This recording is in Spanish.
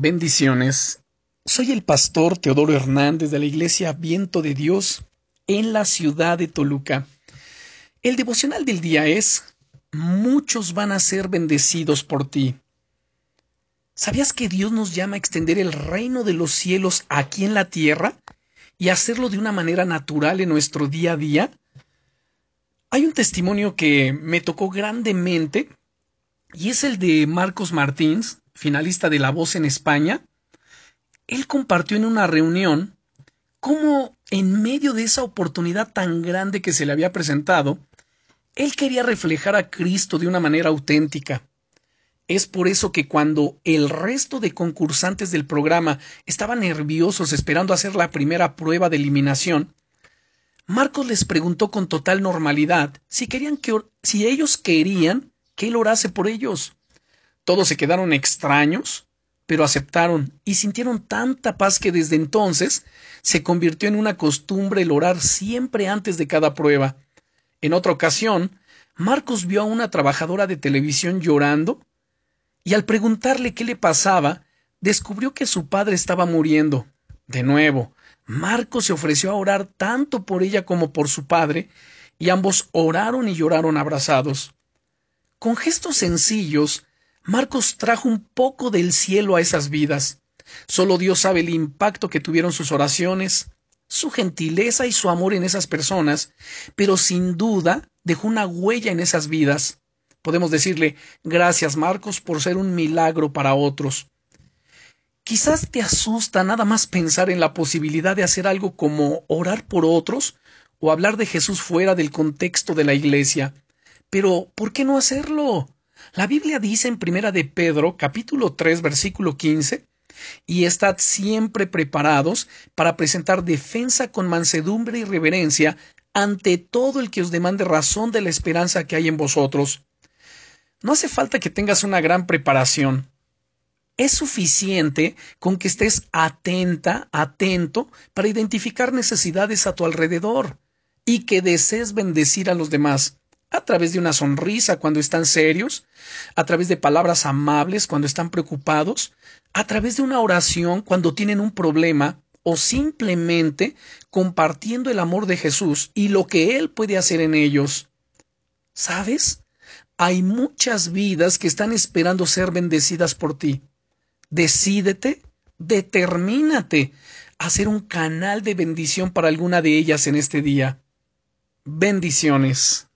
Bendiciones. Soy el pastor Teodoro Hernández de la Iglesia Viento de Dios en la ciudad de Toluca. El devocional del día es Muchos van a ser bendecidos por ti. ¿Sabías que Dios nos llama a extender el reino de los cielos aquí en la tierra y hacerlo de una manera natural en nuestro día a día? Hay un testimonio que me tocó grandemente y es el de Marcos Martins, finalista de La Voz en España, él compartió en una reunión cómo en medio de esa oportunidad tan grande que se le había presentado, él quería reflejar a Cristo de una manera auténtica. Es por eso que cuando el resto de concursantes del programa estaban nerviosos esperando hacer la primera prueba de eliminación, Marcos les preguntó con total normalidad si querían que si ellos querían que él orase por ellos. Todos se quedaron extraños, pero aceptaron y sintieron tanta paz que desde entonces se convirtió en una costumbre el orar siempre antes de cada prueba. En otra ocasión, Marcos vio a una trabajadora de televisión llorando y al preguntarle qué le pasaba, descubrió que su padre estaba muriendo. De nuevo, Marcos se ofreció a orar tanto por ella como por su padre, y ambos oraron y lloraron abrazados. Con gestos sencillos, Marcos trajo un poco del cielo a esas vidas. Solo Dios sabe el impacto que tuvieron sus oraciones, su gentileza y su amor en esas personas, pero sin duda dejó una huella en esas vidas. Podemos decirle gracias Marcos por ser un milagro para otros. Quizás te asusta nada más pensar en la posibilidad de hacer algo como orar por otros o hablar de Jesús fuera del contexto de la iglesia. Pero, ¿por qué no hacerlo? La Biblia dice en Primera de Pedro, capítulo 3, versículo 15, y estad siempre preparados para presentar defensa con mansedumbre y reverencia ante todo el que os demande razón de la esperanza que hay en vosotros. No hace falta que tengas una gran preparación. Es suficiente con que estés atenta, atento, para identificar necesidades a tu alrededor y que desees bendecir a los demás a través de una sonrisa cuando están serios, a través de palabras amables cuando están preocupados, a través de una oración cuando tienen un problema o simplemente compartiendo el amor de Jesús y lo que Él puede hacer en ellos. ¿Sabes? Hay muchas vidas que están esperando ser bendecidas por ti. Decídete, determínate a ser un canal de bendición para alguna de ellas en este día. Bendiciones.